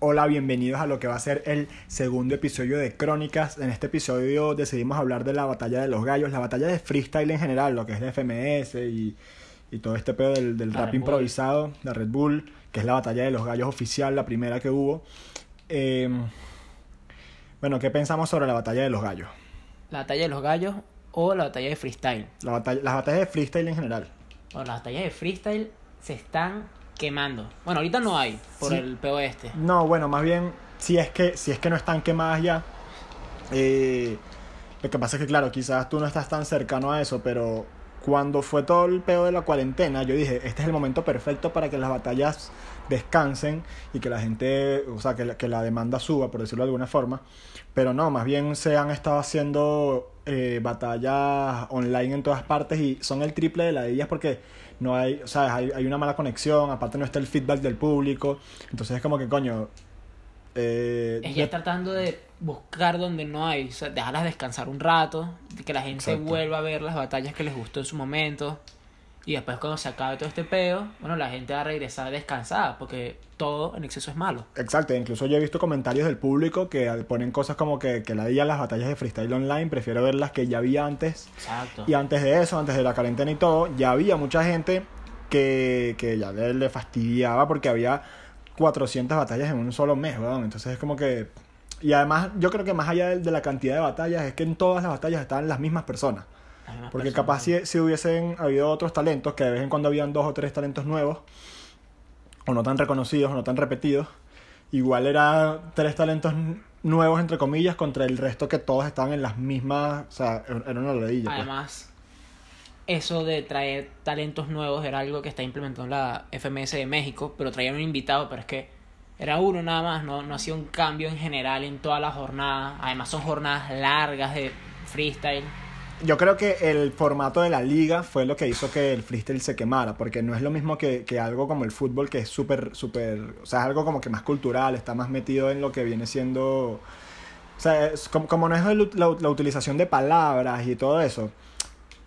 Hola, bienvenidos a lo que va a ser el segundo episodio de Crónicas. En este episodio decidimos hablar de la batalla de los gallos, la batalla de freestyle en general, lo que es de FMS y, y todo este pedo del, del La rap improvisado, la Red Bull, que es la batalla de los gallos oficial, la primera que hubo. Eh, bueno, ¿qué pensamos sobre la batalla de los gallos? La batalla de los gallos o la batalla de freestyle. La batalla, las batallas de freestyle en general. Bueno, las batallas de freestyle se están quemando. Bueno, ahorita no hay por Sí. el peo este. No, bueno, más bien, si es que, si es que no están quemadas ya. eh, lo que pasa es que, claro, quizás tú no estás tan cercano a eso, pero cuando fue todo el pedo de la cuarentena, yo dije, este es el momento perfecto para que las batallas descansen y que la gente, o sea, que la, que la demanda suba, por decirlo de alguna forma. Pero no, más bien se han estado haciendo eh, batallas online en todas partes y son el triple de las de ellas porque no hay, o sea, hay, hay una mala conexión, aparte no está el feedback del público. Entonces es como que, coño. Eh, Es ya de- tratando de buscar donde no hay, o sea, dejarlas descansar un rato, que la gente Exacto. vuelva a ver las batallas que les gustó en su momento. Y después cuando se acabe todo este peo, bueno, la gente va a regresar descansada, porque todo en exceso es malo. Exacto, incluso yo he visto comentarios del público que ponen cosas como que, que la día las batallas de freestyle online, prefiero ver las que ya había antes. Exacto. Y antes de eso, antes de la cuarentena y todo, ya había mucha gente que, que ya le, le fastidiaba porque había 400 batallas en un solo mes, weón. Entonces es como que... Y además yo creo que más allá de, de la cantidad de batallas es que en todas las batallas estaban las mismas personas. Las Porque personas. capaz si, si hubiesen habido otros talentos, que de vez en cuando habían dos o tres talentos nuevos, o no tan reconocidos, o no tan repetidos, igual era tres talentos nuevos, entre comillas, contra el resto que todos estaban en las mismas, o sea, era una ladilla. pues. Además, eso de traer talentos nuevos era algo que está implementando la FMS de México, pero traían un invitado, pero es que era uno nada más, no, no hacía un cambio en general en toda la jornada. Además son jornadas largas de freestyle. Yo creo que el formato de la liga fue lo que hizo que el freestyle se quemara, porque no es lo mismo que, que algo como el fútbol, que es súper, súper, o sea, es algo como que más cultural, está más metido en lo que viene siendo, o sea, como, como no es el- la, utilización de palabras y todo eso,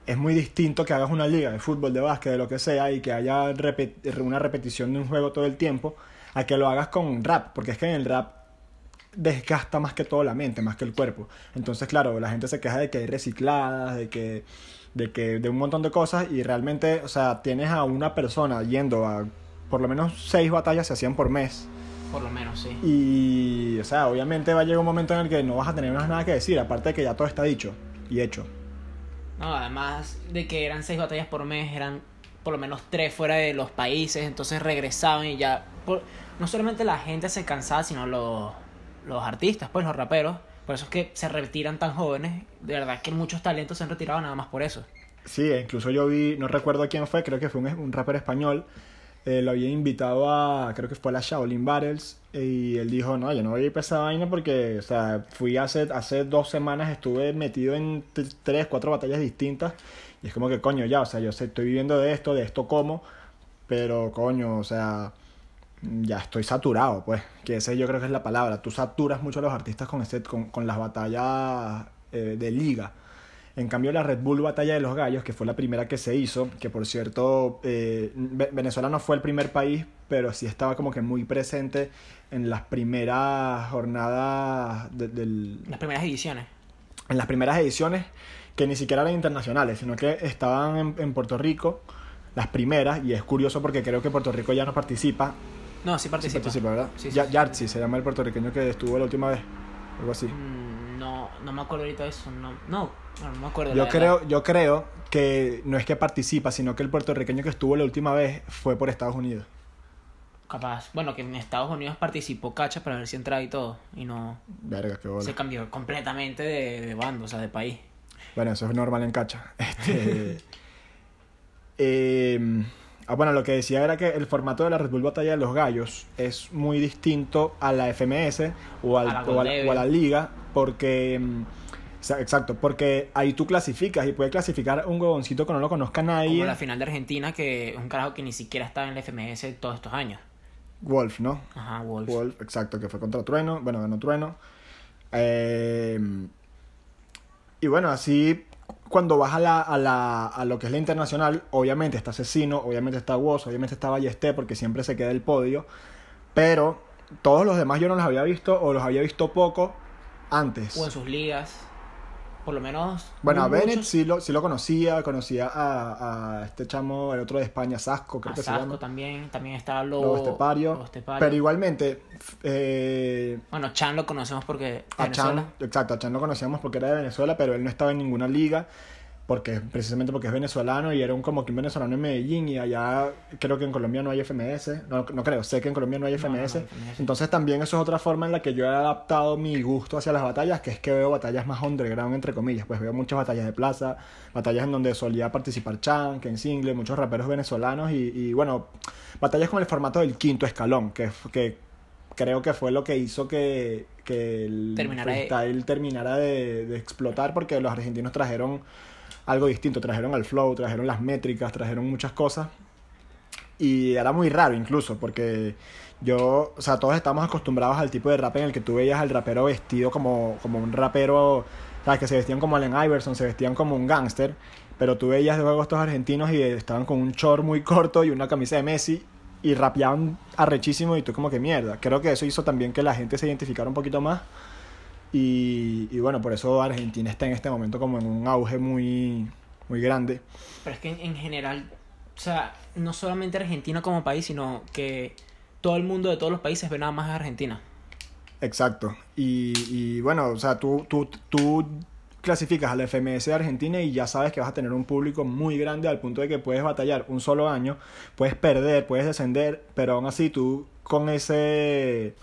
es muy distinto que hagas una liga de fútbol, de básquet, de lo que sea, y que haya una repetición de un juego todo el tiempo, a que lo hagas con rap, porque es que en el rap desgasta más que todo la mente, más que el cuerpo. Entonces, claro, la gente se queja de que hay recicladas, de que, de que, de un montón de cosas, y realmente, o sea, tienes a una persona yendo a por lo menos seis batallas se hacían por mes. Por lo menos, sí. Y, o sea, obviamente va a llegar un momento en el que no vas a tener más nada que decir, aparte de que ya todo está dicho y hecho. No, además de que eran seis batallas por mes, eran por lo menos tres fuera de los países, entonces regresaban y ya... por- no solamente la gente se cansaba, sino los, los artistas, pues los raperos. Por eso es que se retiran tan jóvenes. De verdad que muchos talentos se han retirado nada más por eso. Sí, e incluso yo vi, no recuerdo quién fue, creo que fue un, un rapper español, eh, lo había invitado a, creo que fue a la Shaolin Battles, y él dijo, no, yo no voy a ir para esa vaina porque, o sea, fui hace, hace dos semanas, estuve metido en tres, cuatro batallas distintas, y es como que, coño, ya, o sea, yo sé, estoy viviendo de esto, de esto como, pero, coño, o sea, ya estoy saturado, pues, que ese yo creo que es la palabra, tú saturas mucho a los artistas con, ese, con, con las batallas eh, de liga. En cambio, la Red Bull Batalla de los Gallos, que fue la primera que se hizo, que por cierto, eh, Ve- Venezuela no fue el primer país, pero sí estaba como que muy presente en las primeras jornadas de- del, Las primeras ediciones. en las primeras ediciones que ni siquiera eran internacionales, sino que estaban en, en Puerto Rico, las primeras, y es curioso porque creo que Puerto Rico ya no participa. No, sí Sí participa. participa, ¿verdad? Sí, sí, Ya- sí. Yartzi se llama el puertorriqueño que estuvo la última vez, algo así. Mm, No, no me acuerdo ahorita de eso. No, no, no me acuerdo. Yo verdad. creo, yo creo que no es que participa, sino que el puertorriqueño que estuvo la última vez fue por Estados Unidos. Capaz. Bueno, que en Estados Unidos participó Cacha para ver si entraba y todo. Y no. Verga, qué bola. Se cambió completamente de, de bando, o sea, de país. Bueno, eso es normal en cacha. Este, eh, ah, bueno, lo que decía era que el formato de la Red Bull Batalla de los Gallos es muy distinto a la FMS o, al- A la o a, o a la liga, porque... mm, o sea, Exacto, porque ahí tú clasificas y puede clasificar un huevoncito que no lo conozca nadie. Como la final de Argentina, que es un carajo que ni siquiera estaba en la FMS todos estos años. Wolf, ¿no? Ajá, Wolf. Wolf, exacto, que fue contra Trueno, bueno, ganó Trueno. Eh, y bueno, así cuando vas a, la, a, la, a lo que es la internacional, obviamente está Asesino, obviamente está Woz, obviamente está Ballesté, porque siempre se queda el podio, pero todos los demás yo no los había visto o los había visto poco antes. O en sus ligas. Por lo menos. Bueno, a muchos- Bennett sí lo, sí lo conocía, conocía a, a este chamo, el otro de España, Sasco, creo A que se Sasco llama. también. También está Lobo. Lobo Estepario. Lobo Estepario. Pero igualmente, eh, Bueno, Chan lo conocemos porque. a Venezuela. Chan, exacto, a Chan lo conocíamos porque era de Venezuela, pero él no estaba en ninguna liga, porque precisamente porque es venezolano y era un como que un venezolano en Medellín y allá creo que en Colombia no hay FMS, no, no creo, sé que en Colombia no hay no, no FMS. Entonces también eso es otra forma en la que yo he adaptado mi gusto hacia las batallas, que es que veo batallas más underground, entre comillas, pues veo muchas batallas de plaza, batallas en donde solía participar Chan, Ken Single, muchos raperos venezolanos y, y, bueno, batallas con el formato del quinto escalón, que, que creo que fue lo que hizo que, que el Terminara de- freestyle terminara de, de explotar porque los argentinos trajeron algo distinto, trajeron al flow, trajeron las métricas, trajeron muchas cosas y era muy raro incluso porque yo, o sea, todos estamos acostumbrados al tipo de rap en el que tú veías al rapero vestido como, como un rapero, ¿sabes? Que se vestían como Allen Iverson, se vestían como un gángster, pero tú veías luego estos argentinos y estaban con un short muy corto y una camisa de Messi y rapeaban arrechísimo y tú como que mierda. Creo que eso hizo también que la gente se identificara un poquito más y, y bueno, por eso Argentina está en este momento como en un auge muy, muy grande. Pero es que en, en general, o sea, no solamente Argentina como país, sino que todo el mundo de todos los países ve nada más a Argentina. Exacto. Y, y bueno, o sea, tú, tú, tú clasificas al FMS de Argentina y ya sabes que vas a tener un público muy grande al punto de que puedes batallar un solo año, puedes perder, puedes descender, pero aún así tú con ese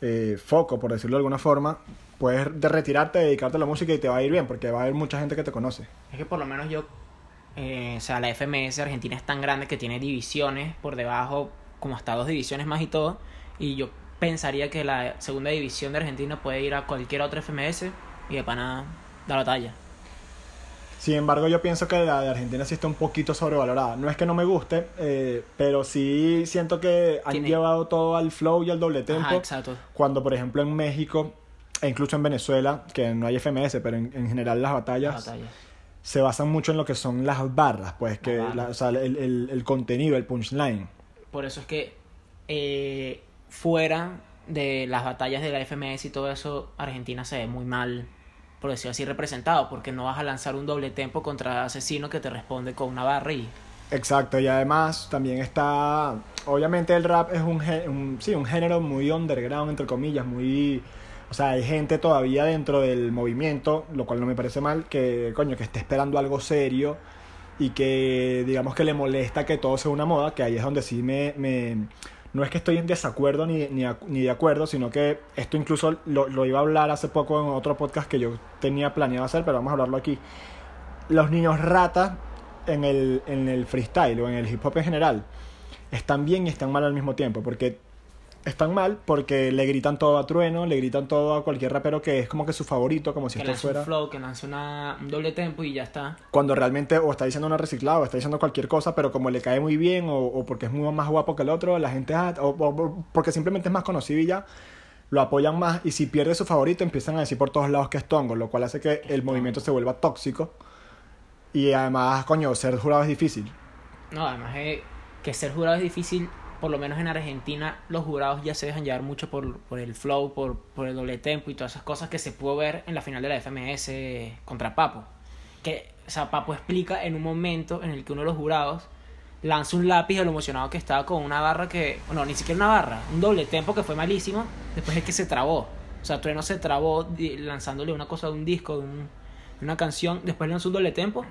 eh, foco, por decirlo de alguna forma, puedes de retirarte, dedicarte a la música y te va a ir bien porque va a haber mucha gente que te conoce. Es que por lo menos yo, eh, o sea, la FMS Argentina es tan grande que tiene divisiones por debajo, como hasta dos divisiones más y todo. Y yo pensaría que la segunda división de Argentina puede ir a cualquier otra FMS y de pana da la talla. Sin embargo, yo pienso que la de Argentina sí está un poquito sobrevalorada. No es que no me guste, eh, pero sí siento que han Tiene- llevado todo al flow y al doble tempo. Ajá, exacto. Cuando, por ejemplo, en México e incluso en Venezuela, que no hay FMS, pero en, en general las batallas, Las batallas. se basan mucho en lo que son las barras, pues que la- o sea, el, el- el contenido, el punchline. Por eso es que eh, fuera de las batallas de la FMS y todo eso, Argentina se ve muy mal, por decirlo así, representado, porque no vas a lanzar un doble tempo contra asesino que te responde con una barra y Exacto, y además también está, obviamente el rap es un, un- sí, un género muy underground, entre comillas, muy, o sea, hay gente todavía dentro del movimiento, lo cual no me parece mal, que coño, que esté esperando algo serio y que digamos que le molesta que todo sea una moda, que ahí es donde sí me, me no es que estoy en desacuerdo ni, ni, ni de acuerdo, sino que esto incluso lo, lo iba a hablar hace poco en otro podcast que yo tenía planeado hacer, pero vamos a hablarlo aquí los niños rata en el, en el freestyle o en el hip hop en general están bien y están mal al mismo tiempo. Porque están mal porque le gritan todo a Trueno, le gritan todo a cualquier rapero que es como que su favorito, como si que esto lance un fuera. flow, que lance una, un doble tempo y ya está. Cuando realmente o está diciendo una reciclada o está diciendo cualquier cosa, pero como le cae muy bien o, o porque es muy más guapo que el otro, la gente, ah, o, o- porque simplemente es más conocido y ya lo apoyan más. Y si pierde su favorito, empiezan a decir por todos lados que es tongo, lo cual hace que el movimiento se vuelva tóxico. Y además, coño, ser jurado es difícil. No, además eh, que ser jurado es difícil, por lo menos en Argentina los jurados ya se dejan llevar mucho por, por el flow, por, por el doble tempo y todas esas cosas que se pudo ver en la final de la FMS contra Papo. Que, o sea, Papo explica en un momento en el que uno de los jurados lanza un lápiz de lo emocionado que estaba con una barra que, no, ni siquiera una barra, un doble tempo que fue malísimo, después es que se trabó. O sea, Trueno se trabó lanzándole una cosa de un disco, de, un- de una canción, después lanzó un doble tempo,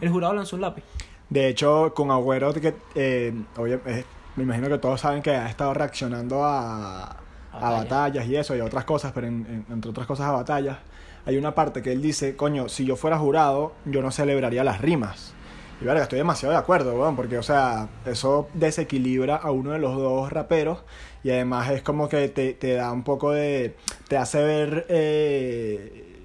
el jurado lanzó un lápiz. De hecho, con Agüero, que eh, oye, eh, me imagino que todos saben que ha estado reaccionando a, a Batallas. y eso y a otras cosas, pero en- en- entre otras cosas a batallas. Hay una parte que él dice, coño, si yo fuera jurado, yo no celebraría las rimas. Y verga, estoy demasiado de acuerdo, weón, porque, o sea, eso desequilibra a uno de los dos raperos y además es como que te, te da un poco de. te hace ver eh,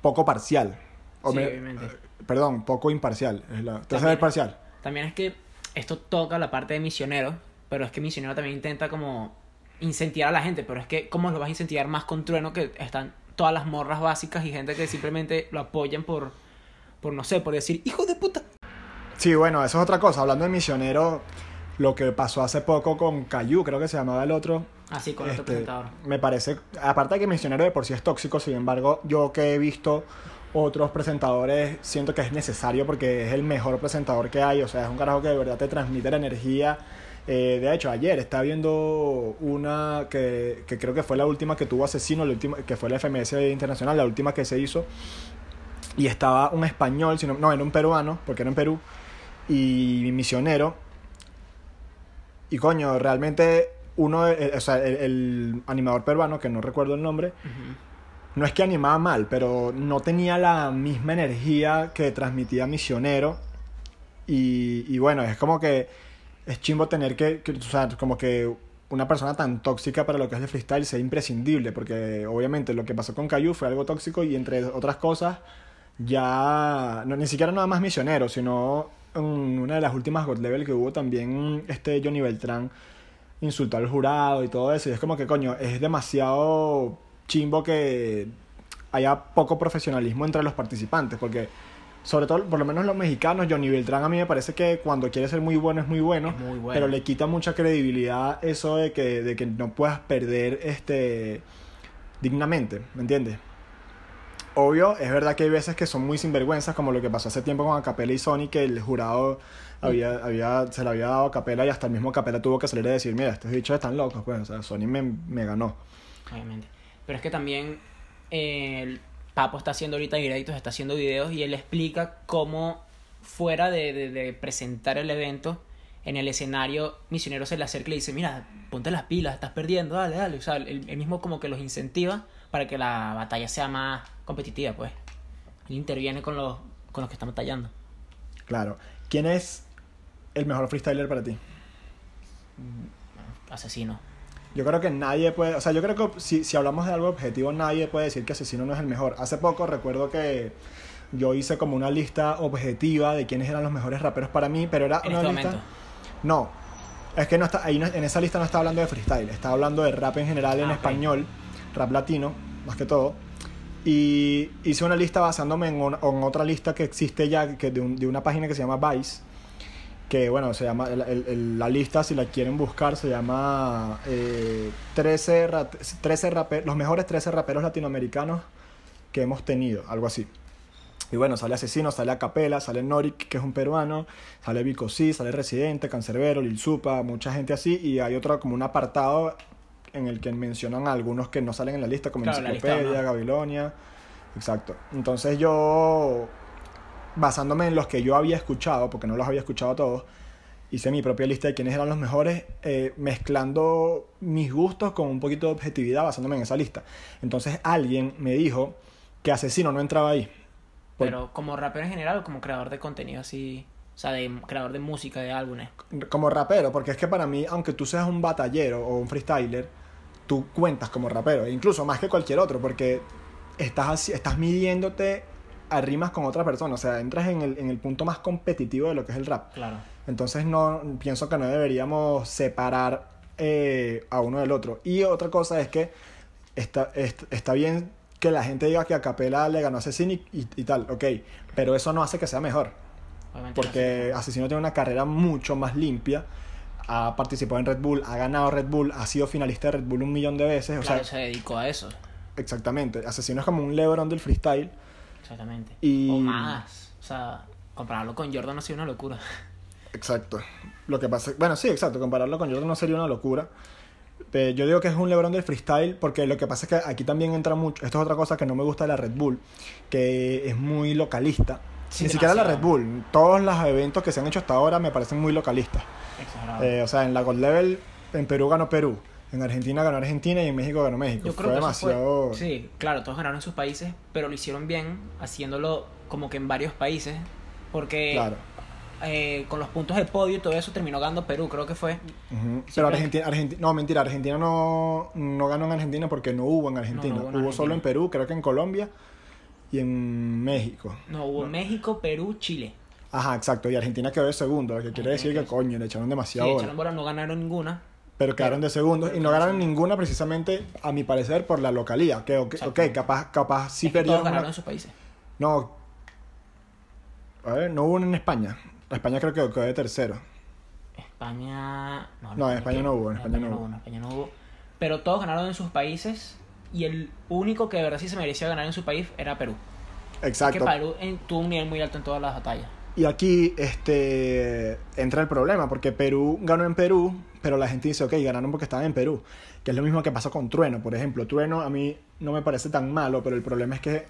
poco parcial. O Sí, me- obviamente. eh, perdón, poco imparcial. Es la, te hace ver parcial. También es que esto toca la parte de misionero, pero es que misionero también intenta como incentivar a la gente, pero es que ¿cómo lo vas a incentivar más con Trueno que están todas las morras básicas y gente que simplemente lo apoyan por, por no sé, por decir, hijo de puta? Sí, bueno, eso es otra cosa. Hablando de misionero, lo que pasó hace poco con Cayu, creo que se llamaba el otro, Así con otro Este, presentador. Me parece, aparte de que Misionero de por sí es tóxico, sin embargo, yo que he visto otros presentadores, siento que es necesario porque es el mejor presentador que hay, o sea, es un carajo que de verdad te transmite la energía. Eh, de hecho, ayer estaba viendo una que, que creo que fue la última que tuvo Asesino, la última, que fue la FMS Internacional, la última que se hizo. Y estaba un español, sino, no, era un peruano, porque era en Perú, y misionero. Y coño, realmente uno, eh, o sea, el, el animador peruano, que no recuerdo el nombre, no es que animaba mal, pero no tenía la misma energía que transmitía Misionero. Y, y bueno, es como que es chimbo tener que, que, como que una persona tan tóxica para lo que es el freestyle sea imprescindible, porque obviamente lo que pasó con Cayu fue algo tóxico y entre otras cosas, ya, no, ni siquiera nada más Misionero, sino una de las últimas God Level que hubo también, este Johnny Beltrán insultó al jurado y todo eso. Y es como que, coño, es demasiado chimbo que haya poco profesionalismo entre los participantes. Porque, sobre todo, por lo menos los mexicanos, Johnny Beltrán a mí me parece que cuando quiere ser muy bueno es muy bueno. Es muy bueno. Pero le quita mucha credibilidad eso de que, de que no puedas perder este dignamente, ¿me entiendes? Obvio, es verdad que hay veces que son muy sinvergüenzas, como lo que pasó hace tiempo con Acapela y Sony, que el jurado había, había, se le había dado a Capela y hasta el mismo Capela tuvo que salir a decir, mira, estos bichos están locos, pues, o sea, Sony me, me ganó. Obviamente. Pero es que también eh, Papo está haciendo ahorita directos, está haciendo videos y él explica cómo fuera de, de- de presentar el evento, en el escenario, Misionero se le acerca y le dice, mira, ponte las pilas, estás perdiendo, dale, dale. O sea, él, él mismo como que los incentiva para que la batalla sea más competitiva, pues. Él interviene con los, con los que están batallando. Claro. ¿Quién es el mejor freestyler para ti? Asesino. Yo creo que nadie puede, o sea, yo creo que si, si hablamos de algo objetivo, nadie puede decir que Asesino no es el mejor. Hace poco recuerdo que yo hice como una lista objetiva de quiénes eran los mejores raperos para mí, pero era En una este lista... momento. No, es que no está, ahí no- en esa lista no está hablando de freestyle, está hablando de rap en general en Ah, español, rap latino, más que todo. Y hice una lista basándome en, una- en otra lista que existe ya, que de, un- de una página que se llama Vice, que bueno, se llama, el- el- la lista si la quieren buscar se llama eh, 13, ra- 13 rape- los mejores 13 raperos latinoamericanos que hemos tenido, algo así. Y bueno, sale Asesino, sale Acapela, sale Norik, que es un peruano, sale Vico Sí, sale Residente, Cancerbero, Lil Supa, mucha gente así, y hay otro como un apartado en el que mencionan a algunos que no salen en la lista, como Claro, Enciclopedia, no. Babilonia. Exacto. Entonces yo, basándome en los que yo había escuchado, porque no los había escuchado todos, hice mi propia lista de quiénes eran los mejores, eh, mezclando mis gustos con un poquito de objetividad basándome en esa lista. Entonces alguien me dijo que Asesino no entraba ahí. Por- Pero como rapero en general o como creador de contenido así, o sea, de creador de música, de álbumes. como rapero, porque es que para mí, aunque tú seas un batallero o un freestyler, tú cuentas como rapero, e incluso más que cualquier otro, porque estás, así- estás midiéndote a rimas con otra persona, o sea, entras en el, en el punto más competitivo de lo que es el rap. Claro. Entonces no pienso que no deberíamos separar eh, a uno del otro. Y otra cosa es que está, est- está bien que la gente diga que a Capela le ganó a Asesino y, y- y tal, ok, pero eso no hace que sea mejor. Obviamente Porque Asesino tiene una carrera mucho más limpia. Ha participado en Red Bull, ha ganado Red Bull, ha sido finalista de Red Bull un millón de veces. O Claro, sea, se dedicó a eso. exactamente. Asesino es como un Lebron del freestyle. Exactamente. Y- O más. O sea, compararlo con Jordan ha sido una locura. Exacto. Lo que pasa, bueno, sí, exacto. Compararlo con Jordan no sería una locura. Eh, yo digo que es un Lebron del freestyle porque lo que pasa es que aquí también entra mucho. Esto es otra cosa que no me gusta de la Red Bull, que es muy localista. Sí, Ni siquiera la Red. Bull. Todos los eventos que se han hecho hasta ahora me parecen muy localistas. Exagerado. Eh, o sea, en la Gold Level, en Perú ganó Perú, en Argentina ganó Argentina y en México ganó México. Yo fue creo que eso demasiado. fue- Sí, claro, todos ganaron en sus países, pero lo hicieron bien haciéndolo como que en varios países. Porque Claro. eh, con los puntos de podio y todo eso terminó ganando Perú, creo que fue. Sí, Pero Argentina, Argentina, no, mentira, Argentina no, no ganó en Argentina porque no hubo en Argentina. No, no hubo en hubo Argentina. solo en Perú, creo que en Colombia y en México. No, hubo México, Perú, Chile. Ajá, exacto. Y Argentina quedó de segundo, lo que quiere decir que coño, le echaron Sí, demasiado bola. echaron bola, no ganaron ninguna. Pero quedaron de segundos y no ganaron ninguna precisamente, a mi parecer, por la localía. Que, ok, Exacto. ok, capaz, capaz sí Es que todos perdieron. ganaron una- en sus países. No. A ver, no hubo en España. España creo que quedó de tercero. España. No, en España no hubo, en España no hubo. En España no hubo. pero todos ganaron en sus países y el único que de verdad sí se merecía ganar en su país era Perú. Exacto. Que Perú tuvo un nivel muy alto en todas las batallas. Y aquí este, entra el problema, porque Perú ganó en Perú, pero la gente dice, ok, ganaron porque estaban en Perú. Que es lo mismo que pasó con Trueno, por ejemplo. Trueno a mí no me parece tan malo, pero el problema es que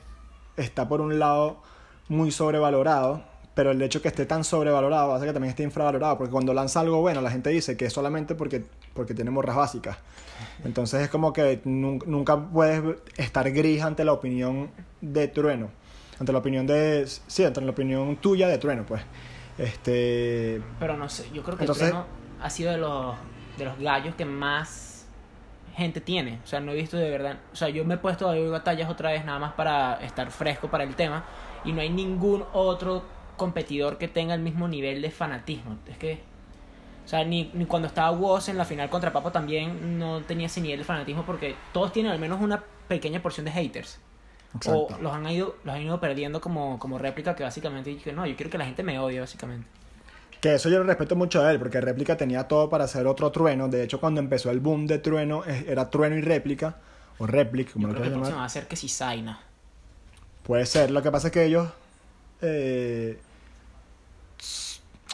está por un lado muy sobrevalorado, pero el hecho que esté tan sobrevalorado hace que también esté infravalorado, porque cuando lanza algo bueno, la gente dice que es solamente porque, porque tiene morras básicas. Entonces es como que nun- nunca puedes estar gris ante la opinión de Trueno. Ante la opinión de... Sí, ante la opinión tuya de Trueno, pues. Este... Pero no sé, yo creo que Entonces- Trueno ha sido de los, de los gallos que más gente tiene. O sea, no he visto de verdad. O sea, yo me he puesto a ver batallas otra vez nada más para estar fresco para el tema. Y no hay ningún otro competidor que tenga el mismo nivel de fanatismo. Es que. O sea, ni, ni cuando estaba Woz en la final contra Papo también no tenía ese nivel de fanatismo porque todos tienen al menos una pequeña porción de haters. Exacto. O los han ido, los han ido perdiendo como, como réplica que básicamente dije, no, yo quiero que la gente me odie básicamente. Que eso yo lo respeto mucho a él, porque Réplica tenía todo para hacer otro trueno. De hecho, cuando empezó el boom de trueno, era trueno y réplica, o réplica, como Yo lo creo que va a ser que si Zaina. Puede ser. Lo que pasa es que ellos. eh,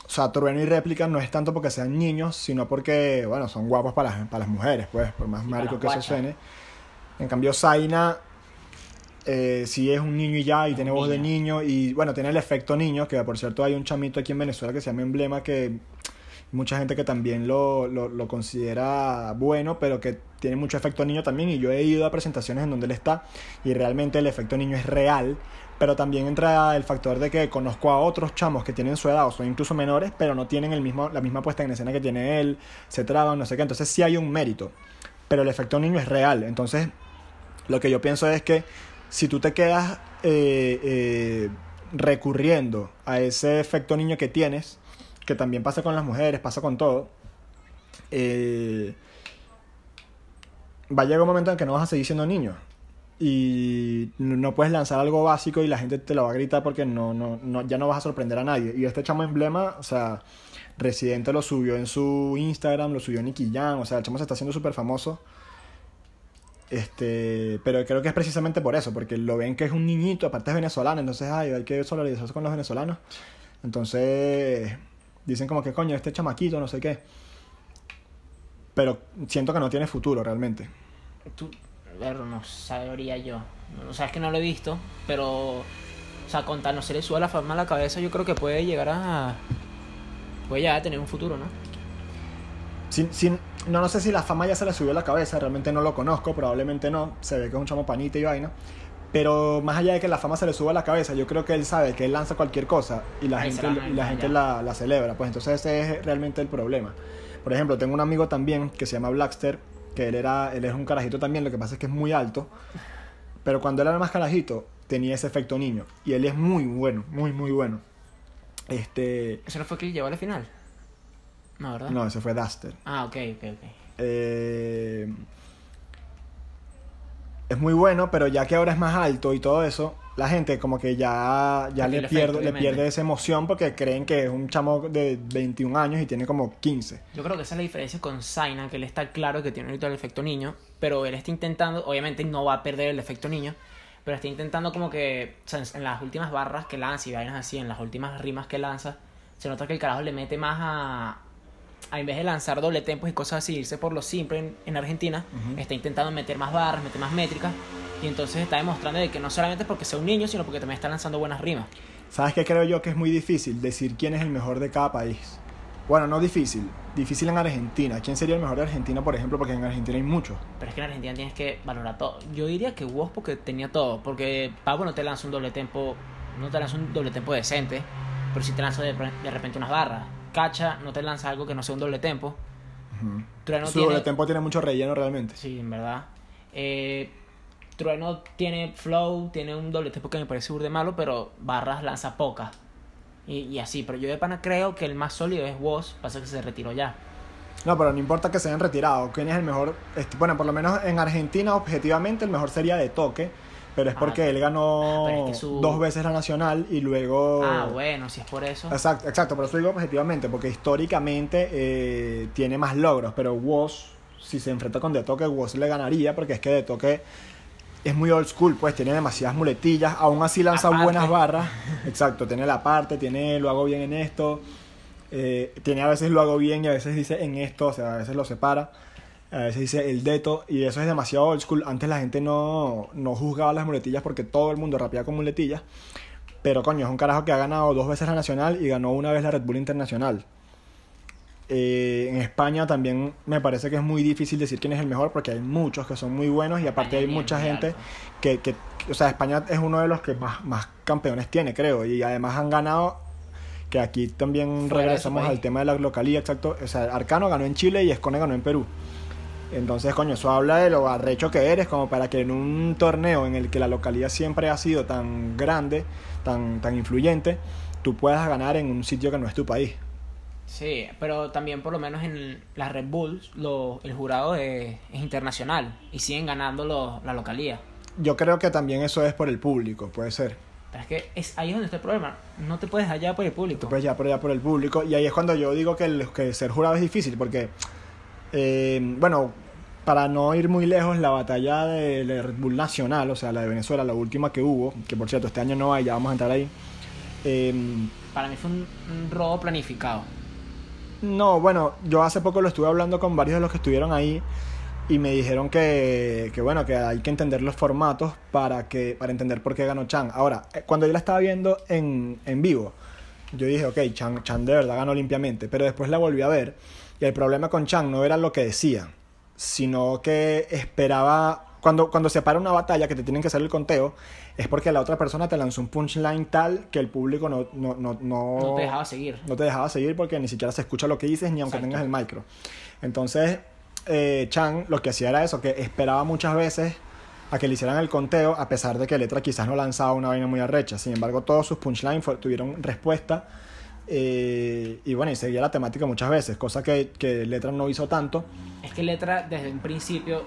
o sea, trueno y réplica no es tanto porque sean niños, sino porque, bueno, son guapos para las, para las mujeres, pues, por más marico que las eso suene. En cambio, Zaina. Eh, sí es un niño y ya, y Es tiene voz de niño. niño, y bueno, tiene el efecto niño, que por cierto hay un chamito aquí en Venezuela que se llama Emblema, que mucha gente que también lo, lo, lo considera bueno, pero que tiene mucho efecto niño también. Y yo he ido a presentaciones en donde él está y realmente el efecto niño es real. Pero también entra el factor de que conozco a otros chamos que tienen su edad o son incluso menores, pero no tienen el mismo, la misma puesta en escena que tiene él, se traban, no sé qué. Entonces sí hay un mérito, pero el efecto niño es real. Entonces lo que yo pienso es que si tú te quedas eh, eh, recurriendo a ese efecto niño que tienes, que también pasa con las mujeres, pasa con todo, eh, va a llegar un momento en que no vas a seguir siendo niño. Y no puedes lanzar algo básico y la gente te lo va a gritar porque no, no, no, ya no vas a sorprender a nadie. Y este chamo emblema, o sea, Residente lo subió en su Instagram, lo subió Nicky Jam, o sea, el chamo se está haciendo súper famoso. Este, pero creo que es precisamente por eso, porque lo ven que es un niñito, aparte es venezolano, entonces ay, hay que solidarizarse con los venezolanos. Entonces, dicen como que coño, este chamaquito, no sé qué. Pero siento que no tiene futuro realmente. Tú, no sabría yo. O sea, que no lo he visto, pero. O sea, con tal no se le suba la fama a la cabeza, yo creo que puede llegar a. Puede llegar a tener un futuro, ¿no? Sin, sin, no, no sé si la fama ya se le subió a la cabeza, realmente no lo conozco, probablemente no. Se ve que es un chamo panita y vaina. Pero más allá de que la fama se le suba a la cabeza, yo creo que él sabe que él lanza cualquier cosa y la Ahí gente, la- y la, ya, gente ya. la, la celebra. Pues entonces ese es realmente el problema. Por ejemplo, tengo un amigo también que se llama Blackster, que él era él es un carajito también, lo que pasa es que es muy alto. Pero cuando él era más carajito, tenía ese efecto niño. Y él es muy bueno, muy, muy bueno. Este. ¿Eso no fue que llegó a la final? No, ¿verdad? No, ese fue Duster. Ah, ok, ok, ok. Eh, es muy bueno, pero ya que ahora es más alto y todo eso, la gente como que ya, ya le, pierde, le pierde esa emoción porque creen que es un chamo de 21 años y tiene como 15. Yo creo que esa es la diferencia con Zaina, que él está claro que tiene ahorita el efecto niño, pero él está intentando, obviamente no va a perder el efecto niño, pero está intentando como que, o sea, en las últimas barras que lanza y vainas así, en las últimas rimas que lanza, se nota que el carajo le mete más a, a en vez de lanzar doble tempos y cosas así, irse por lo simple en, en Argentina, Ujú. está intentando meter más barras, meter más métricas, y entonces está demostrando de que no solamente es porque sea un niño, sino porque también está lanzando buenas rimas. ¿Sabes qué creo yo que es muy difícil? Decir quién es el mejor de cada país. Bueno, no difícil, difícil en Argentina. ¿Quién sería el mejor de Argentina, por ejemplo? Porque en Argentina hay muchos. Pero es que en Argentina tienes que valorar todo. Yo diría que Woz porque tenía todo. Porque Pablo no te lanza un doble tempo. No te lanza un doble tempo decente. Pero sí te lanza de, de repente unas barras. Cacha no te lanza algo que no sea un doble tempo. Trueno Su tiene. doble tempo tiene mucho relleno realmente. Sí, en verdad. Eh, Trueno tiene flow, tiene un doble tempo que me parece burde malo, pero barras lanza pocas. Y, y así, pero yo de pana creo que el más sólido es Woz, pasa que se retiró ya. No, pero no importa que se hayan retirado. ¿Quién es el mejor? Este, bueno, por lo menos en Argentina, objetivamente, el mejor sería de toque. Pero es Ah, porque él ganó pero es que su- dos veces la nacional y luego. Ah, bueno, si es por eso. Exacto, exacto, pero eso digo objetivamente, porque históricamente eh, tiene más logros, pero Woz si se enfrenta con De Toque, Woz le ganaría, porque es que De Toque es muy old school, pues tiene demasiadas muletillas, aún así lanza buenas barras. Exacto, tiene la parte, tiene lo hago bien en esto, eh, tiene a veces lo hago bien y a veces dice en esto, o sea, a veces lo separa, a veces dice el deto, y eso es demasiado old school. Antes la gente no, no juzgaba las muletillas porque todo el mundo rapía con muletillas, pero coño, es un carajo que ha ganado dos veces la nacional y ganó una vez la Red Bull Internacional. Eh, en España también me parece que es muy difícil decir quién es el mejor porque hay muchos que son muy buenos y aparte España hay mucha gente que, que, o sea, España es uno de los que más, más campeones tiene, creo, y además han ganado, que aquí también Fuera regresamos al tema de la localía, exacto, o sea, Arcano ganó en Chile y Escone ganó en Perú. Entonces, coño, eso habla de lo arrecho que eres, como para que en un torneo en el que la localidad siempre ha sido tan grande, tan, tan influyente, tú puedas ganar en un sitio que no es tu país. Sí, pero también por lo menos en las Red Bulls lo, el jurado es, es internacional y siguen ganando los- la localía. Yo creo que también eso es por el público, puede ser. Pero es que es, ahí es donde está el problema. No te puedes hallar por el público. Tú puedes ya por allá por el público. Y ahí es cuando yo digo que, el- que ser jurado es difícil, porque, eh, bueno, para no ir muy lejos, la batalla de la Red Bull Nacional, o sea, la de Venezuela, la última que hubo, que por cierto, este año no hay, ya vamos a entrar ahí. eh, Para mí fue un, un robo planificado. no, bueno, yo hace poco lo estuve hablando con varios de los que estuvieron ahí y me dijeron que, que bueno, que hay que entender los formatos para, que, para entender por qué ganó Chan. Ahora, eh, cuando yo la estaba viendo en, en vivo, yo dije, ok, Chan, Chan de verdad ganó limpiamente, pero después la volví a ver y el problema con Chan no era lo que decía, sino que esperaba, cuando, cuando se para una batalla que te tienen que hacer el conteo, es porque la otra persona te lanzó un punchline tal que el público no, no, no, no, No te dejaba seguir. no te dejaba seguir porque ni siquiera se escucha lo que dices ni aunque Exacto. tengas el micro. Entonces, eh, Chan lo que hacía era eso, que esperaba muchas veces a que le hicieran el conteo, a pesar de que Letra quizás no lanzaba una vaina muy arrecha. Sin embargo, todos sus punchlines tuvieron respuesta. Eh, y bueno, y seguía la temática muchas veces, cosa que, que Letra no hizo tanto. Es que Letra, desde un principio,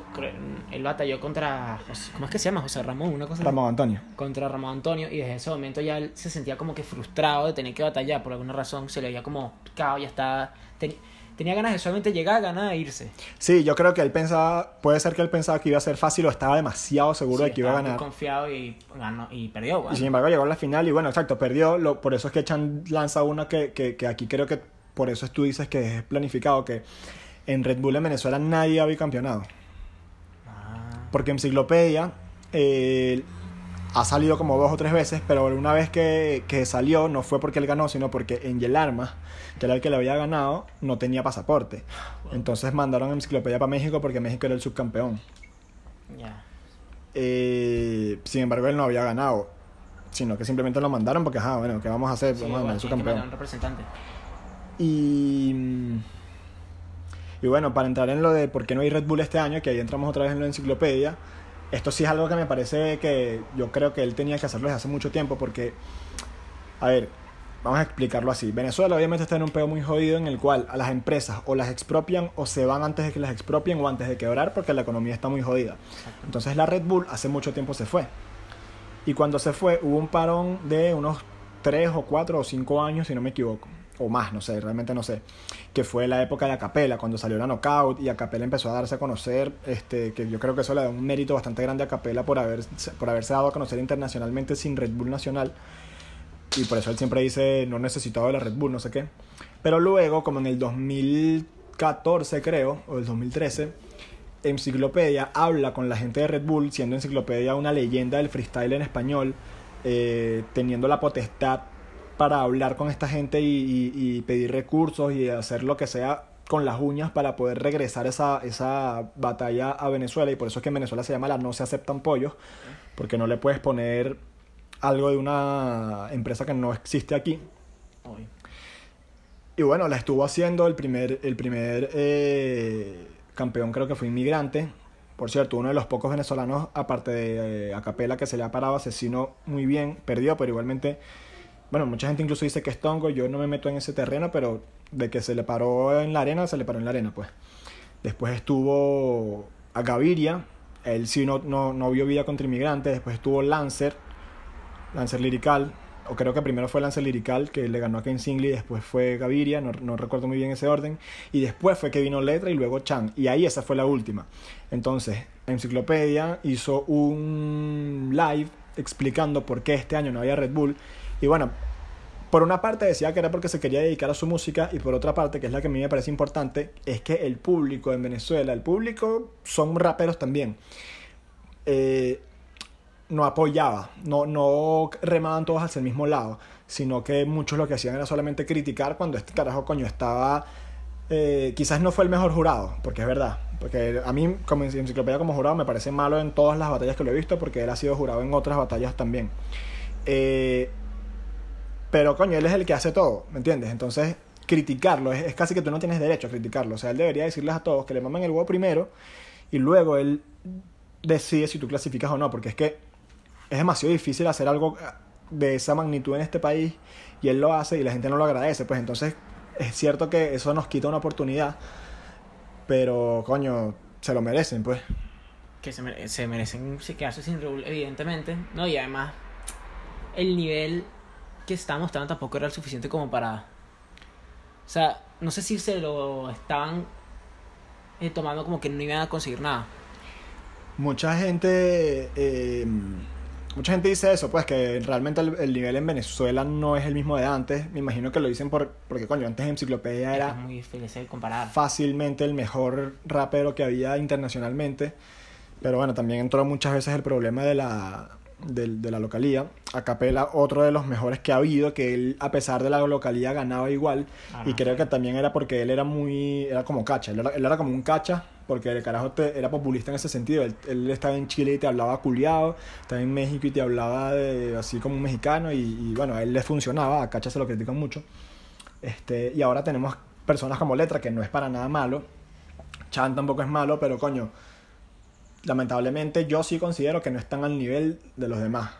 él batalló contra. ¿Cómo es que se llama? José Ramón, una cosa. Ramón Antonio. Contra Ramón Antonio, y desde ese momento ya él se sentía como que frustrado de tener que batallar. Por alguna razón se le veía como picado, ya estaba. ten- tenía ganas de solamente llegar, ganar e irse. Sí, yo creo que él pensaba, puede ser que él pensaba que iba a ser fácil o estaba demasiado seguro Sí, de que iba a estaba muy ganar. confiado y ganó y perdió. Y sin embargo llegó a la final y bueno, exacto, perdió. Lo, por eso es que Chan lanza una que, que, que aquí creo que por eso tú dices que es planificado, que en Red Bull en Venezuela nadie había campeonado. Ah, Porque Enciclopedia eh, ha salido como dos o tres veces, pero una vez que, que salió no fue porque él ganó, sino porque Angel Armas, que era el que le había ganado, no tenía pasaporte. Entonces mandaron a Enciclopedia para México porque México era el subcampeón. ya. Eh, sin embargo, él no había ganado, sino que simplemente lo mandaron porque, ajá, bueno, ¿qué vamos a hacer? Sí, vamos a bueno, mandar su tiene que mandar campeón. un representante. Y, y bueno, para entrar en lo de por qué no hay Red Bull este año, que ahí entramos otra vez en la enciclopedia, esto sí es algo que me parece que yo creo que él tenía que hacerlo desde hace mucho tiempo porque, a ver, vamos a explicarlo así. Venezuela obviamente está en un pedo muy jodido en el cual a las empresas o las expropian o se van antes de que las expropien o antes de quebrar porque la economía está muy jodida. Entonces la Red Bull hace mucho tiempo se fue. Y cuando se fue hubo un parón de unos 3 o 4 o 5 años, si no me equivoco. O más, no sé, realmente no sé. Que fue la época de Acapela, cuando salió la Knockout y Acapela empezó a darse a conocer. Este, que yo creo que eso le da un mérito bastante grande a Acapela por, haber, por haberse dado a conocer internacionalmente sin Red Bull Nacional. Y por eso él siempre dice, no necesitaba de la Red Bull, no sé qué. Pero luego, como en el 2014 creo, o el 2013, Enciclopedia habla con la gente de Red Bull, siendo Enciclopedia una leyenda del freestyle en español, eh, teniendo la potestad para hablar con esta gente y, pedir recursos y hacer lo que sea con las uñas para poder regresar esa, esa batalla a Venezuela. Y por eso es que en Venezuela se llama la no se aceptan pollos, porque no le puedes poner algo de una empresa que no existe aquí. Y bueno, la estuvo haciendo el primer, el primer eh, campeón, creo que fue inmigrante. Por cierto, uno de los pocos venezolanos, aparte de eh, Acapela, que se le ha parado asesino muy bien, perdió, pero igualmente, bueno, mucha gente incluso dice que es tongo, yo no me meto en ese terreno, pero de que se le paró en la arena, se le paró en la arena, pues. Después estuvo a Gaviria, él sí no, no, no vio vida contra inmigrantes, después estuvo Lancer, Lancer Lirical, o creo que primero fue Lance Lirical, que le ganó a Ken Singley, después fue Gaviria, no, no recuerdo muy bien ese orden, y después fue que vino Letra y luego Chan, y ahí esa fue la última. Entonces, Enciclopedia hizo un live explicando por qué este año no había Red Bull, y bueno, por una parte decía que era porque se quería dedicar a su música y por otra parte, que es la que a mí me parece importante, es que el público en Venezuela, el público son raperos también, eh, no apoyaba, no, no remaban todos hacia el mismo lado, sino que muchos lo que hacían era solamente criticar cuando este carajo coño estaba... Eh, quizás no fue el mejor jurado, porque es verdad. Porque a mí, como enciclopedia como jurado, me parece malo en todas las batallas que lo he visto, porque él ha sido jurado en otras batallas también. Eh, pero coño, él es el que hace todo, ¿me entiendes? Entonces, criticarlo, es, es, casi que tú no tienes derecho a criticarlo. O sea, él debería decirles a todos que le mamen el huevo primero y luego él decide si tú clasificas o no, porque es que es demasiado difícil hacer algo de esa magnitud en este país y él lo hace y la gente no lo agradece. Pues entonces es cierto que eso nos quita una oportunidad, pero coño, se lo merecen, pues. Que se, mere se merecen se quedarse sin Raúl, evidentemente. No, y además, el nivel que está mostrando tampoco era el suficiente como para. O sea, no sé si se lo estaban eh, tomando como que no iban a conseguir nada. Mucha gente. Eh, mucha gente dice eso, pues que realmente el, el, nivel en Venezuela no es el mismo de antes. Me imagino que lo dicen por, porque, coño, antes Enciclopedia era. Muy difícil comparar. Fácilmente el mejor rapero que había internacionalmente. Pero bueno, también entró muchas veces el problema de la, de, de, la localía. Acapela, otro de los mejores que ha habido, que él, a pesar de la localía, ganaba igual. Ah, y creo que también era porque él era muy. Era como cacha. Él era, él era como un cacha, porque el carajo te, era populista en ese sentido. Él, él, estaba en Chile y te hablaba culiado. Estaba en México y te hablaba de, así como un mexicano. Y, y bueno, a él le funcionaba. A cacha se lo critican mucho. Este, y ahora tenemos personas como Letra, que no es para nada malo. Chan tampoco es malo, pero coño lamentablemente yo sí considero que no están al nivel de los demás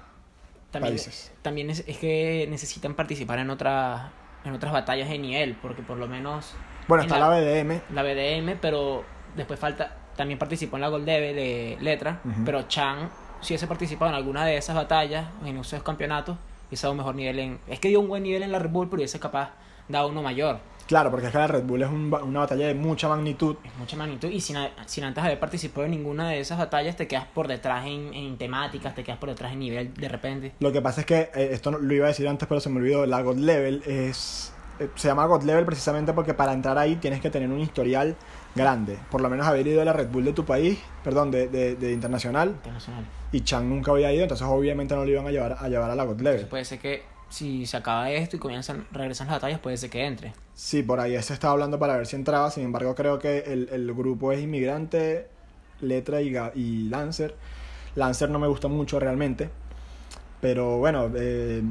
también, países. También es, es, que necesitan participar en, otra, en otras batallas de nivel, porque por lo menos... Bueno, está la, la, BDM. La BDM, pero después falta... También participó en la Gold Devil de Letra, uh -huh. pero Chan si hubiese participado en alguna de esas batallas, en esos campeonatos, hubiese dado un mejor nivel en... Es que dio un buen nivel en la Red Bull, pero hubiese capaz dado uno mayor. Claro, porque es que la Red Bull es un, una batalla de mucha magnitud. Es mucha magnitud y sin, sin, antes haber participado en ninguna de esas batallas te quedas por detrás en, en, temáticas, te quedas por detrás en nivel de repente. Lo que pasa es que, eh, esto lo iba a decir antes pero se me olvidó, la God Level es... Eh, se llama God Level precisamente porque para entrar ahí tienes que tener un historial grande. Por lo menos haber ido a la Red Bull de tu país, perdón, de, de, de internacional. internacional. Y Chan nunca había ido, entonces obviamente no lo iban a llevar a, llevar a la God Level. Entonces puede ser que si se acaba esto y comienzan, regresan las batallas, puede ser que entre. Sí, por ahí se estaba hablando para ver si entraba, sin embargo creo que el, el grupo es Inmigrante, Letra y, y Lancer. Lancer no me gusta mucho realmente, pero bueno, eh,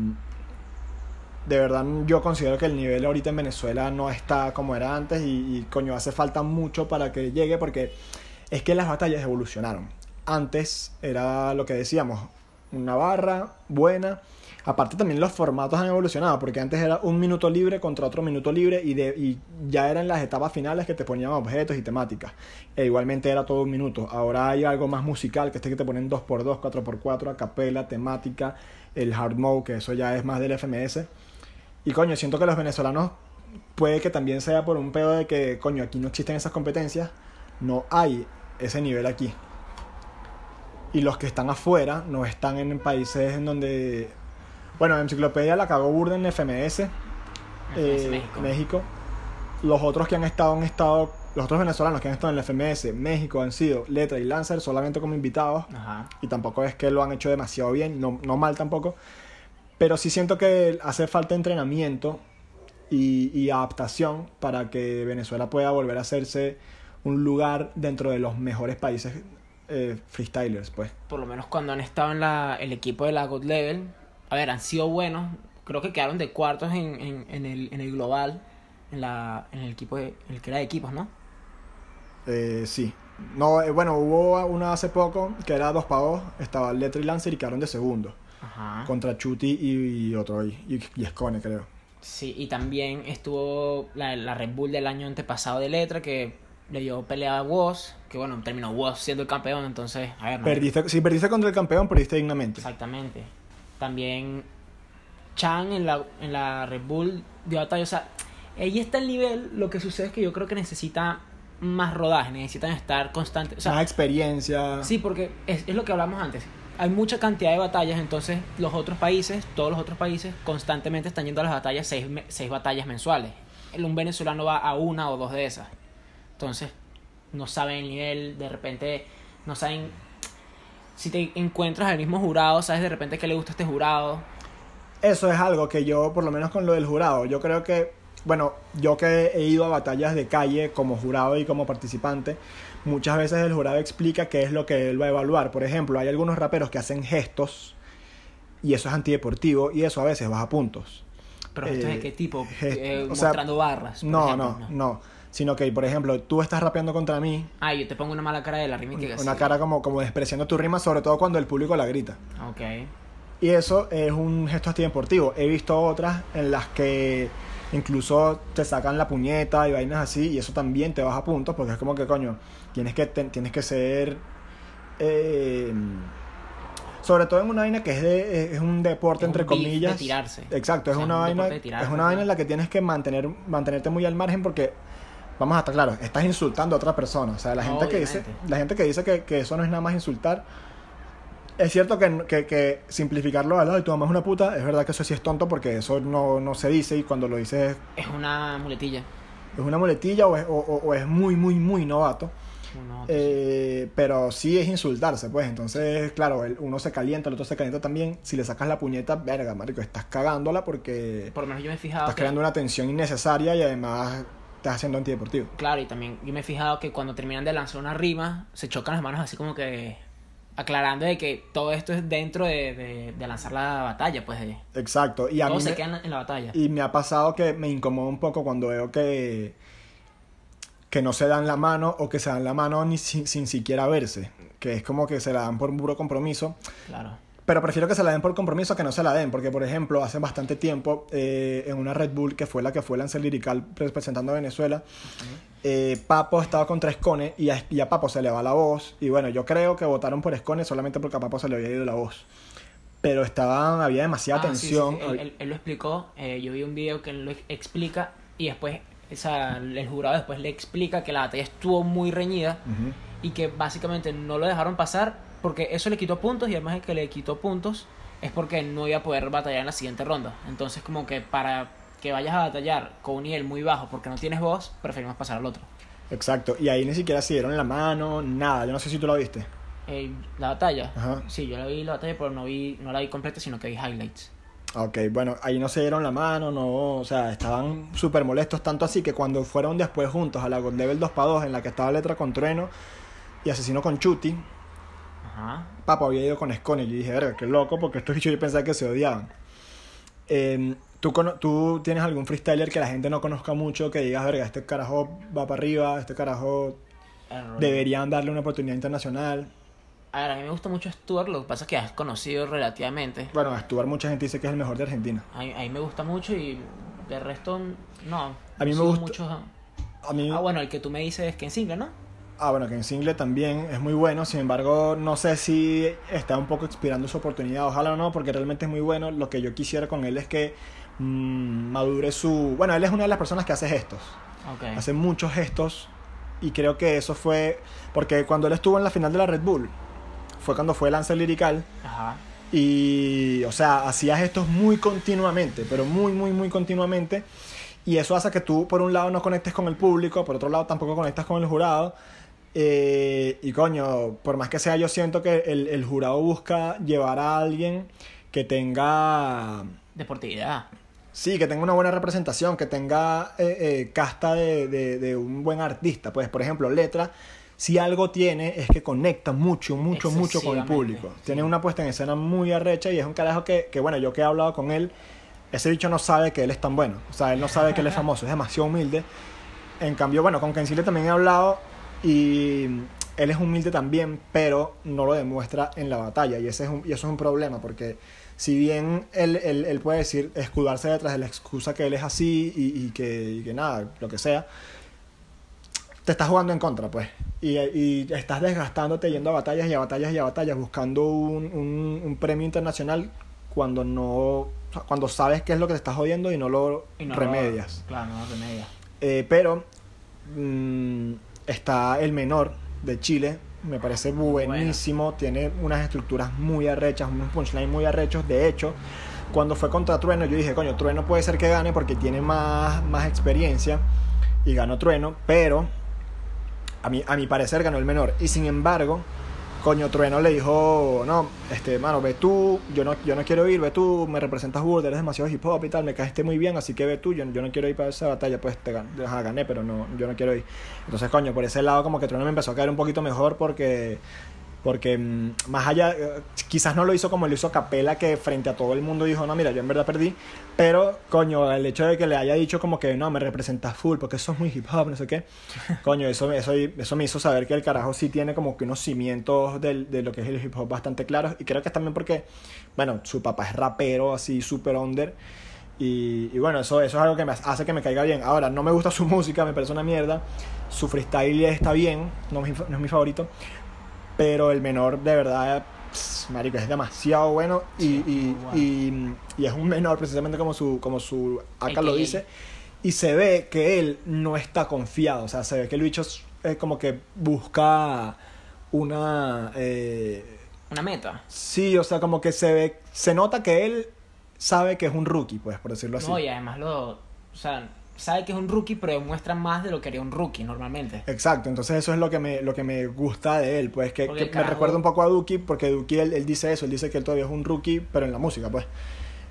de verdad yo considero que el nivel ahorita en Venezuela no está como era antes y, coño, hace falta mucho para que llegue porque es que las batallas evolucionaron. Antes era lo que decíamos, una barra buena Aparte también los formatos han evolucionado, porque antes era un minuto libre contra otro minuto libre y, de, y ya eran las etapas finales que te ponían objetos y temáticas. E igualmente era todo un minuto. Ahora hay algo más musical, que este que te ponen 2x2, 4x4, a capela, temática, el hard mode, que eso ya es más del FMS. Y coño, siento que los venezolanos puede que también sea por un pedo de que, coño, aquí no existen esas competencias, no hay ese nivel aquí. Y los que están afuera no están en países en donde bueno, Enciclopedia la cagó Burden en FMS, eh, México. México. Los otros que han estado han estado, los otros venezolanos que han estado en el FMS, México, han sido Letra y Lancer solamente como invitados. Ajá. Y tampoco es que lo han hecho demasiado bien, no, no mal tampoco. Pero sí siento que hace falta entrenamiento y, y adaptación para que Venezuela pueda volver a hacerse un lugar dentro de los mejores países eh, freestylers, pues. Por lo menos cuando han estado en la, el equipo de la God Level, a ver, han sido buenos. Creo que quedaron de cuartos en, en, en, el, en el global, en, la, en el equipo, de, en el que era de equipos, ¿no? Eh, sí. No, eh, bueno, hubo una hace poco que era 2 para 2, estaba Letra y Lancer y quedaron de segundo. Ajá. Contra Chuti y, y otro, y, y, Escone, creo. Sí, y también estuvo la, la Red Bull del año antepasado de Letra, que le dio pelea a Woz, que bueno, terminó Woz siendo el campeón, entonces, a ver. Perdiste, si perdiste contra el campeón, perdiste dignamente. Exactamente. También Chan en la, en la Red Bull dio batalla. O sea, ahí está el nivel. Lo que sucede es que yo creo que necesita más rodaje, necesitan estar constantes. O sea, Más experiencia. Sí, porque es, es lo que hablamos antes. Hay mucha cantidad de batallas, entonces los otros países, todos los otros países, constantemente están yendo a las batallas, seis, seis batallas mensuales. Un venezolano va a una o dos de esas. Entonces, no saben el nivel, de repente, no saben si te encuentras al mismo jurado, sabes de repente que le gusta este jurado. Eso es algo que yo, por lo menos con lo del jurado, yo creo que, bueno, yo que he ido a batallas de calle como jurado y como participante, muchas veces el jurado explica qué es lo que él va a evaluar. Por ejemplo, hay algunos raperos que hacen gestos y eso es antideportivo y eso a veces baja puntos. Pero esto es de Eh, qué tipo? Eh, sea, mostrando barras. No, ejemplo, no, no. Sino que, por ejemplo, tú estás rapeando contra mí, Ah, yo te pongo una mala cara de la rima y que una así. cara como, como despreciando tu rima, sobre todo cuando el público la grita. Ok. Y eso es un gesto antideportivo. He visto otras en las que incluso te sacan la puñeta y vainas así, y eso también te baja puntos, porque es como que, coño, tienes que, te- tienes que ser... eh, sobre todo en una vaina que es, de, es un deporte, Es un entre beef de comillas. tirarse. Exacto, O es una un vaina, tirarse, es una vaina en la que tienes que mantener, mantenerte muy al margen porque, vamos a estar claros, estás insultando a otra persona. O sea, la gente que dice, la gente que, dice que, que eso no es nada más insultar, es cierto que, que, que simplificarlo al lado y tu mamá es una puta, es verdad que eso sí es tonto porque eso no, no se dice y cuando lo dices Es una muletilla. es una muletilla o es, o- o- o es muy, muy, muy novato. Eh, pero sí es insultarse, pues. Entonces, claro, el- uno se calienta, el otro se calienta también. Si le sacas la puñeta, verga, marico, estás cagándola porque Por lo menos yo me he fijado estás que, creando una tensión innecesaria y además estás haciendo antideportivo. claro, y también yo me he fijado que cuando terminan de lanzar una rima, se chocan las manos así como que aclarando de que todo esto es dentro de, de, de lanzar la batalla, pues de, Exacto. Y a todos mí se me, quedan en la batalla. y me ha pasado que me incomoda un poco cuando veo que que no se dan la mano o que se dan la mano ni sin, sin siquiera verse. Que es como que se la dan por un puro compromiso. Claro. Pero prefiero que se la den por compromiso a que no se la den, porque por ejemplo, hace bastante tiempo, eh, en una Red Bull, que fue la que fue Lance Lirical representando a Venezuela, eh, Papo estaba contra Escone y a, y a Papo se le va la voz. Y bueno, yo creo que votaron por Escone solamente porque a Papo se le había ido la voz. Pero estaban, había demasiada Ah, sí, sí, tensión. sí, Él, él- él lo explicó, eh, yo vi un video que él lo explica y después o sea, el jurado después le explica que la batalla estuvo muy reñida y que básicamente no lo dejaron pasar porque eso le quitó puntos y además de que le quitó puntos es porque no iba a poder batallar en la siguiente ronda. Entonces como que para que vayas a batallar con un nivel muy bajo porque no tienes voz, preferimos pasar al otro. Exacto. Y ahí ni siquiera se dieron la mano, nada. Yo no sé si tú lo viste. Eh, la batalla, Ajá. sí, yo la vi la batalla pero no vi no la vi completa sino que vi highlights. Ok, bueno, ahí no se dieron la mano, no, o sea, estaban súper molestos, tanto así que cuando fueron después juntos a la God Level 2 para 2 en la que estaba Letra con Trueno y Asesino con Chuti, Ajá. Papo había ido con Scone y yo dije, verga, qué loco, porque estos bichos yo pensaba que se odiaban. Eh, ¿tú, ¿Tú tienes algún freestyler que la gente no conozca mucho, que digas, verga, este carajo va para arriba, este carajo Error. deberían darle una oportunidad internacional? A ver, a mí me gusta mucho Stuart, lo que pasa es que has conocido relativamente. Bueno, a Stuart mucha gente dice que es el mejor de Argentina. A mí, a mí me gusta mucho y de resto, no. A mí me gusta- mucho- A mí... Ah, bueno, el que tú me dices es que en single, ¿no? Ah, bueno, que en single también es muy bueno, sin embargo, no sé si está un poco expirando su oportunidad, ojalá no, porque realmente es muy bueno. Lo que yo quisiera con él es que mm, madure su... Bueno, él es una de las personas que hace gestos, hace muchos gestos, y creo que eso fue, porque cuando él estuvo en la final de la Red Bull, fue cuando fue Lance Lirical, Ajá. y, o sea, hacía gestos muy continuamente, pero muy, muy, muy continuamente. Y eso hace que tú, por un lado, no conectes con el público, por otro lado, tampoco conectas con el jurado. Eh, y coño, por más que sea, yo siento que el, el jurado busca llevar a alguien que tenga. Deportividad. Sí, que tenga una buena representación, que tenga eh, eh, casta de, de- de un buen artista. Pues, por ejemplo, Letra, si algo tiene es que conecta mucho, mucho, mucho con el público. sí. Tiene una puesta en escena muy arrecha y es un carajo que, que, bueno, yo que he hablado con él, ese bicho no sabe que él es tan bueno. O sea, él no sabe que él es famoso, es demasiado humilde. En cambio, bueno, con Kensile también he hablado y él es humilde también, pero no lo demuestra en la batalla. Y, ese es un- y eso es un problema, porque si bien él, él- él puede decir, escudarse detrás de la excusa que él es así y, y que, y que nada, lo que sea, te estás jugando en contra, pues. Y, y estás desgastándote yendo a batallas y a batallas y a batallas buscando un, un- un premio internacional cuando no, cuando sabes qué es lo que te está jodiendo y no lo Y no lo- remedias. claro, no lo remedias. Eh, pero mm, está el menor de Chile, me parece buenísimo, tiene unas estructuras muy arrechas, unos punchlines muy arrechos. De hecho, cuando fue contra Trueno, yo dije, coño, Trueno puede ser que gane porque tiene más, más experiencia y ganó Trueno, pero a mi, a mi parecer ganó el menor. Y sin embargo, coño, Trueno le dijo, no, este, mano, ve tú, yo no, yo no quiero ir, ve tú, me representas burda, eres demasiado hip hop y tal, me caíste muy bien, así que ve tú, yo, yo no quiero ir para esa batalla, pues te gané, pero no, yo no quiero ir. Entonces, coño, por ese lado como que Trueno me empezó a caer un poquito mejor porque... Porque mm, más allá, eh, quizás no lo hizo como lo hizo Capela, que frente a todo el mundo dijo, no, mira, yo en verdad perdí. Pero, coño, el hecho de que le haya dicho como que, no, me representas full, porque eso es muy hip hop, no sé qué. Coño, eso, eso, eso me hizo saber que el carajo sí tiene como que unos cimientos del- de lo que es el hip hop bastante claros. Y creo que es también porque, bueno, su papá es rapero, así, super under. Y, y bueno, eso, eso es algo que me hace que me caiga bien. Ahora, no me gusta su música, me parece una mierda. Su freestyle está bien, no, no es mi favorito. Pero el menor, de verdad, pss, marico, es demasiado bueno. Y, y, y, y es un menor, precisamente como su, como su acá lo dice. Y se ve que él no está confiado. O sea, se ve que el bicho es, es como que busca una... eh, Una meta. sí, o sea, como que se ve... Se nota que él sabe que es un rookie, pues, por decirlo así. No, y además lo. O sea, sabe que es un rookie, pero demuestra más de lo que haría un rookie normalmente. Exacto, entonces eso es lo que me, lo que me gusta de él, pues que, me recuerda un poco a Duki, porque Duki él, él dice eso, él dice que él todavía es un rookie, pero en la música, pues.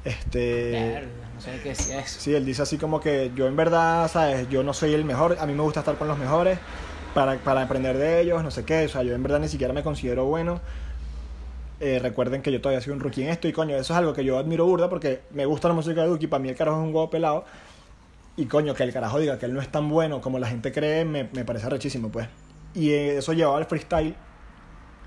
Este... No sé qué decía eso. Sí, él dice así como que yo en verdad, ¿sabes? Yo no soy el mejor, a mí me gusta estar con los mejores para, para aprender de ellos, no sé qué, o sea, yo en verdad ni siquiera me considero bueno. Eh, recuerden que yo todavía soy un rookie en esto y coño, eso es algo que yo admiro burda porque me gusta la música de Duki, para mí el carajo es un huevo pelado y coño, que el carajo diga que él no es tan bueno como la gente cree, me, me parece rechísimo, pues. Y eso llevado al freestyle,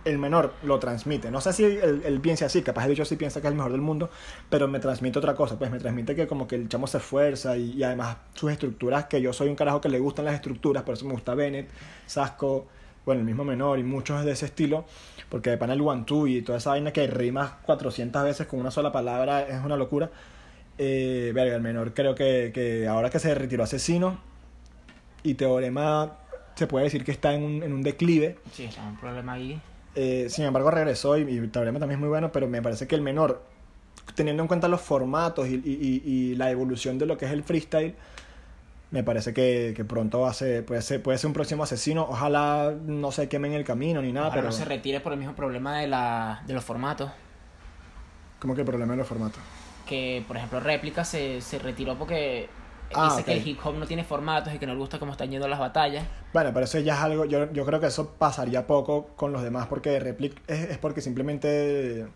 el menor lo transmite. No sé si él, él piensa así, capaz de hecho sí piensa que es el mejor del mundo, pero me transmite otra cosa, pues me transmite que como que el chamo se esfuerza y, y además sus estructuras, que yo soy un carajo que le gustan las estructuras, por eso me gusta Bennett, Sasco, bueno, el mismo menor y muchos de ese estilo, porque de pana el one y toda esa vaina que rimas 400 veces con una sola palabra es una locura. Eh, verga, el menor creo que, que ahora que se retiró asesino y Teorema se puede decir que está en un, en un declive. Sí, está un problema ahí. Eh, sin embargo, regresó y, y Teorema también es muy bueno, pero me parece que el menor, teniendo en cuenta los formatos y, y- y- la evolución de lo que es el freestyle, me parece que, que pronto va a ser, puede ser, puede ser un próximo asesino. Ojalá no se queme en el camino ni nada, Ojalá pero no se retire por el mismo problema de, la, de los formatos. como que el problema de los formatos. Que, por ejemplo, Réplica se, se retiró porque Ah, dice que el hip hop no tiene formatos y que no le gusta cómo están yendo las batallas. Bueno, pero eso ya es algo, yo, yo creo que eso pasaría poco con los demás porque Replic es, es porque simplemente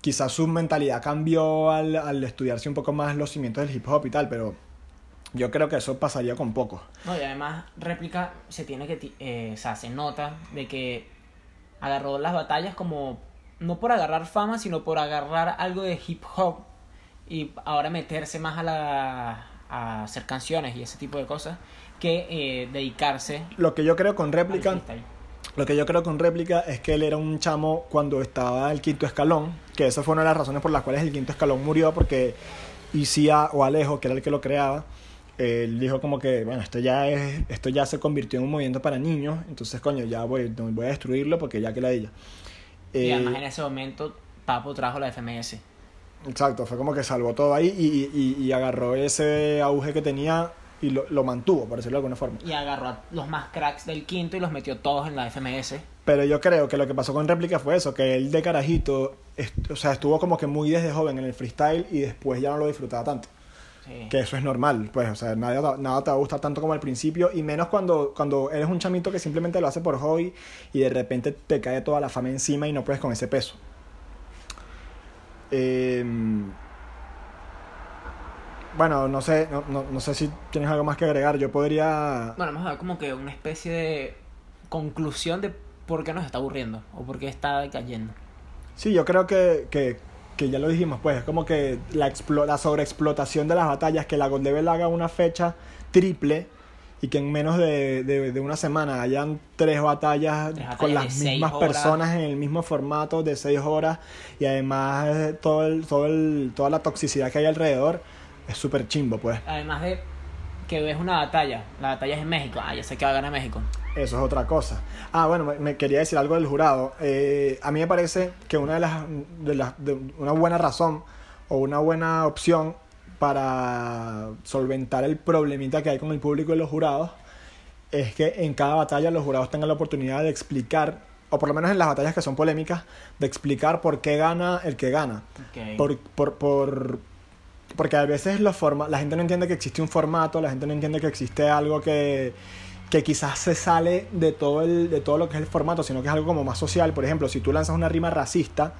quizás su mentalidad cambió al, al estudiarse un poco más los cimientos del hip hop y tal, pero yo creo que eso pasaría con poco. No, y además Réplica se tiene que, eh, o sea, se nota de que agarró las batallas como, no por agarrar fama, sino por agarrar algo de hip hop y ahora meterse más a la a hacer canciones y ese tipo de cosas que eh, dedicarse Lo que yo creo con Réplica, lo que yo creo con Réplica es que él era un chamo cuando estaba el quinto escalón, que esa fue una de las razones por las cuales el quinto escalón murió porque Isia o Alejo, que era el que lo creaba, él dijo como que, bueno, esto ya es, esto ya se convirtió en un movimiento para niños, entonces coño, ya voy, voy a destruirlo porque ya que la ella. y además en ese momento Papo trajo la FMS Exacto, fue como que salvó todo ahí y, y- y agarró ese auge que tenía y lo, lo mantuvo, por decirlo de alguna forma. y agarró a los más cracks del quinto y los metió todos en la FMS Pero yo creo que lo que pasó con Réplica fue eso, que él de carajito, o sea, estuvo como que muy desde joven en el freestyle y después ya no lo disfrutaba tanto. Sí. Que eso es normal, pues, o sea, nada, nada te va a gustar tanto como al principio y menos cuando, cuando eres un chamito que simplemente lo hace por hobby y de repente te cae toda la fama encima y no puedes con ese peso. Em, bueno, no sé, no, no, no sé si tienes algo más que agregar. Yo podría... Bueno, vamos a dar como que una especie de conclusión de por qué nos está aburriendo o por qué está cayendo. Sí, yo creo que, que, que ya lo dijimos, pues es como que la, la sobreexplotación de las batallas, que la Gold Level haga una fecha triple y que en menos de, de, de una semana hayan tres batallas, Tres batallas con las mismas personas en el mismo formato de seis horas y además eh, todo el, todo el, toda la toxicidad que hay alrededor es súper chimbo, pues. Además de que es una batalla. La batalla es en México. Ah, ya sé que va a ganar México. Eso es otra cosa. Ah, bueno, me, me quería decir algo del jurado. Eh, a mí me parece que una de las, de las de una buena razón o una buena opción para solventar el problemita que hay con el público y los jurados es que en cada batalla los jurados tengan la oportunidad de explicar, o por lo menos en las batallas que son polémicas, de explicar por qué gana el que gana. Por, por, por- porque a veces los forma la gente no entiende que existe un formato, la gente no entiende que existe algo que, que quizás se sale de todo, el, de todo lo que es el formato, sino que es algo como más social. Por ejemplo, si tú lanzas una rima racista,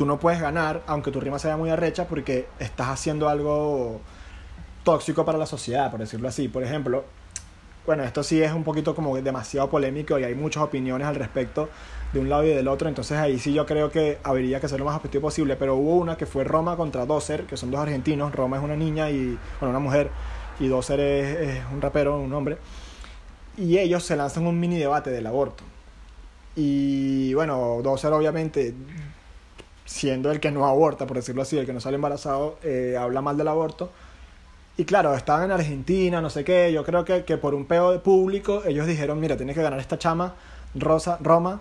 tú no puedes ganar, aunque tu rima sea muy arrecha, porque estás haciendo algo tóxico para la sociedad, por decirlo así. Por ejemplo, bueno, esto sí es un poquito como demasiado polémico y hay muchas opiniones al respecto de un lado y del otro, entonces ahí sí yo creo que habría que ser lo más objetivo posible, pero hubo una que fue Roma contra Dozer, que son dos argentinos, Roma es una niña y, bueno, una mujer, y Dozer es, un rapero, un hombre, y ellos se lanzan un mini debate del aborto. Y bueno, Dozer obviamente, siendo el que no aborta, por decirlo así, el que no sale embarazado, eh, habla mal del aborto. Y claro, estaban en Argentina, no sé qué. Yo creo que, que por un peo de público, ellos dijeron: Mira, tiene que ganar esta chama, Rosa, Roma,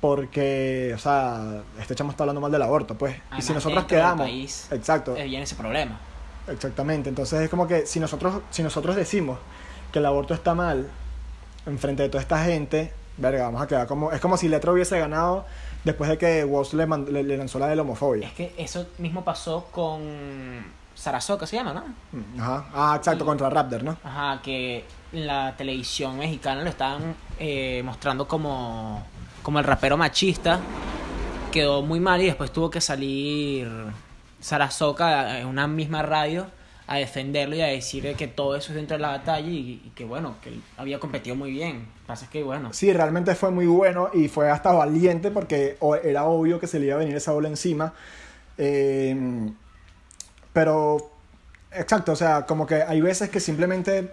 porque, o sea, este chamo está hablando mal del aborto, pues. y si nosotros quedamos. país, Exacto, eh, viene ese problema. exactamente. Entonces es como que si nosotros, si nosotros decimos que el aborto está mal, enfrente de toda esta gente, verga, vamos a quedar como. Es como si Letra hubiese ganado después de que Woz le, le- le lanzó la de la homofobia. Es que eso mismo pasó con Sarasoca, se llama, ¿no? Mm, Ajá. Ah, exacto, contra Raptor, ¿no? Ajá, que en la televisión mexicana lo estaban eh, mostrando como, como el rapero machista. Quedó muy mal y después tuvo que salir Sarasoca en una misma radio a defenderlo y a decir que todo eso es dentro de la batalla y, que bueno, que había competido muy bien. Pasa es que bueno, Sí, realmente fue muy bueno y fue hasta valiente porque era obvio que se le iba a venir esa bola encima. Eh, pero, exacto, o sea, como que hay veces que simplemente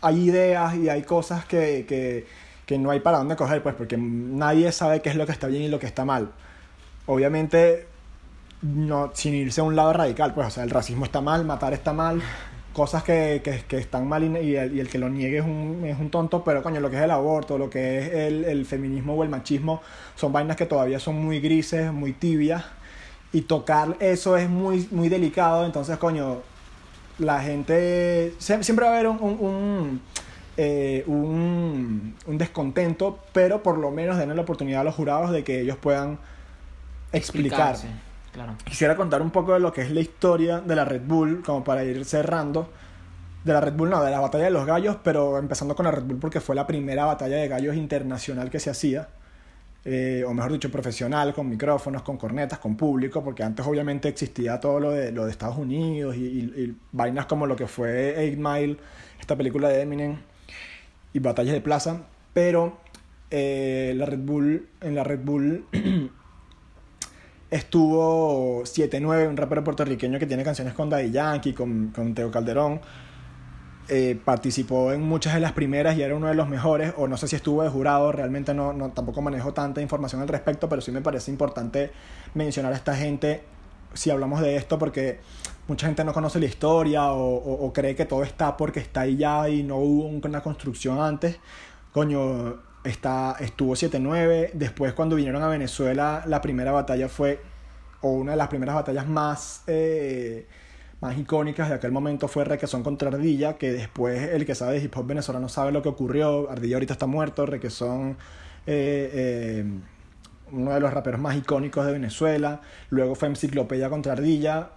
hay ideas y hay cosas que, que, que no hay para dónde coger, pues porque nadie sabe qué es lo que está bien y lo que está mal. Obviamente, no, sin irse a un lado radical, pues, o sea, el racismo está mal, matar está mal, cosas que, que, que están mal y, el, y el que lo niegue es un, es un tonto, pero coño, lo que es el aborto, lo que es el, el feminismo o el machismo, son vainas que todavía son muy grises, muy tibias, y tocar eso es muy, muy delicado, entonces, coño, la gente, sie- siempre va a haber un, un, eh, un- un descontento, pero por lo menos den la oportunidad a los jurados de que ellos puedan explicar. explicarse, Quisiera contar un poco de lo que es la historia de la Red Bull, como para ir cerrando. De la Red Bull, no, de la batalla de los gallos, pero empezando con la Red Bull porque fue la primera batalla de gallos internacional que se hacía. Eh, o mejor dicho, profesional, con micrófonos, con cornetas, con público, porque antes obviamente existía todo lo de, lo de Estados Unidos y vainas como lo que fue Eight Mile, esta película de Eminem, y batallas de plaza, pero eh, la Red Bull, en la Red Bull estuvo 7-9, un rapero puertorriqueño que tiene canciones con Daddy Yankee, con, con Teo Calderón. Eh, participó en muchas de las primeras y era uno de los mejores, o no sé si estuvo de jurado, realmente no, no tampoco manejo tanta información al respecto, pero sí me parece importante mencionar a esta gente si hablamos de esto, porque mucha gente no conoce la historia o, o- o cree que todo está porque está ahí ya y no hubo una construcción antes. Coño, está, estuvo 7-9. Después, cuando vinieron a Venezuela, la primera batalla fue, o una de las primeras batallas más, eh, más icónicas de aquel momento fue Requesón contra Ardilla, que después el que sabe de hip hop venezolano sabe lo que ocurrió. Ardilla ahorita está muerto, Requesón. eh, eh, uno de los raperos más icónicos de Venezuela. Luego fue Enciclopedia contra Ardilla.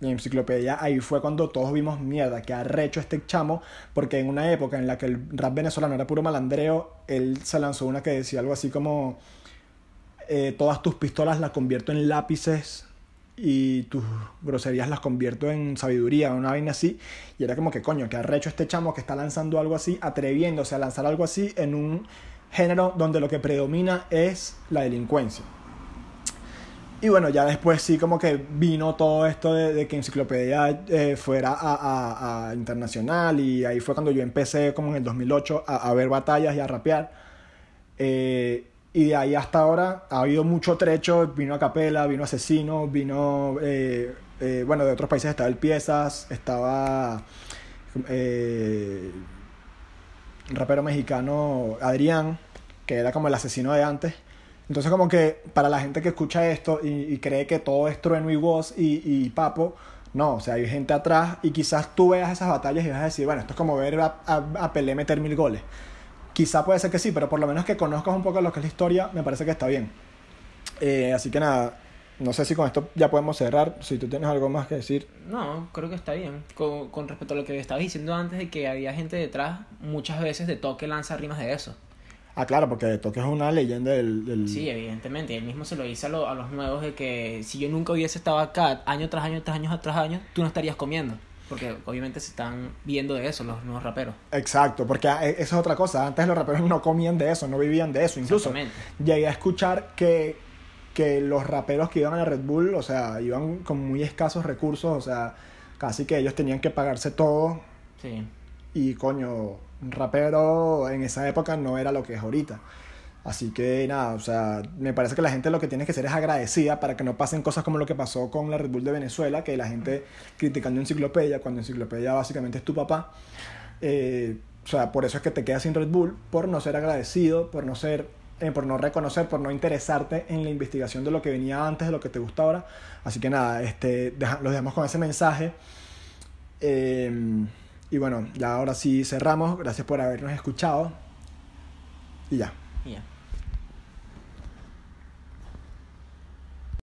En Enciclopedia ahí fue cuando todos vimos mierda, que arrecho este chamo, porque en una época en la que el rap venezolano era puro malandreo, él se lanzó una que decía algo así como: eh, Todas tus pistolas las convierto en lápices y tus groserías las convierto en sabiduría, una vaina así. Y era como que, coño, que arrecho este chamo que está lanzando algo así, atreviéndose a lanzar algo así en un género donde lo que predomina es la delincuencia. Y bueno, ya después sí como que vino todo esto de, de que Enciclopedia eh, fuera a, a- a internacional y ahí fue cuando yo empecé como en el 2008 a, a ver batallas y a rapear. Eh, y de ahí hasta ahora ha habido mucho trecho, vino a Capela, vino Asesino, vino, eh, bueno, de otros países estaba el Piezas, estaba un rapero mexicano, Adrián, que era como el asesino de antes. Entonces como que para la gente que escucha esto y, y cree que todo es trueno y voz y, y papo, no, o sea, hay gente atrás y quizás tú veas esas batallas y vas a decir, bueno, esto es como ver a, a, a Pelé meter mil goles. Quizá puede ser que sí, pero por lo menos que conozcas un poco lo que es la historia, me parece que está bien. Eh, así que nada, no sé si con esto ya podemos cerrar. Si tú tienes algo más que decir. No, creo que está bien. Con, con respecto a lo que estabas diciendo antes de que había gente detrás, muchas veces de toque lanza rimas de eso. Ah, claro, porque Toque es una leyenda del... del- Sí, evidentemente. Él mismo se lo dice a, lo- a los nuevos de que si yo nunca hubiese estado acá año tras año, tras año, tras año, tú no estarías comiendo. Porque obviamente se están viendo de eso los nuevos raperos. Exacto, porque ah, eso es otra cosa. Antes los raperos no comían de eso, no vivían de eso. Incluso llegué a escuchar que, que los raperos que iban a la Red Bull, o sea, iban con muy escasos recursos, o sea, casi que ellos tenían que pagarse todo. Sí. Y coño, rapero en esa época no era lo que es ahorita. Así que nada, o sea, me parece que la gente lo que tiene que ser es agradecida para que no pasen cosas como lo que pasó con la Red Bull de Venezuela, que la gente criticando enciclopedia, cuando enciclopedia básicamente es tu papá. Eh, o sea, por eso es que te quedas sin Red Bull, por no ser agradecido, por no ser, eh, por no reconocer, por no interesarte en la investigación de lo que venía antes, de lo que te gusta ahora. Así que nada, este, los dejamos con ese mensaje. Eh, y bueno, ya ahora sí cerramos. Gracias por habernos escuchado. Y ya. Y ya.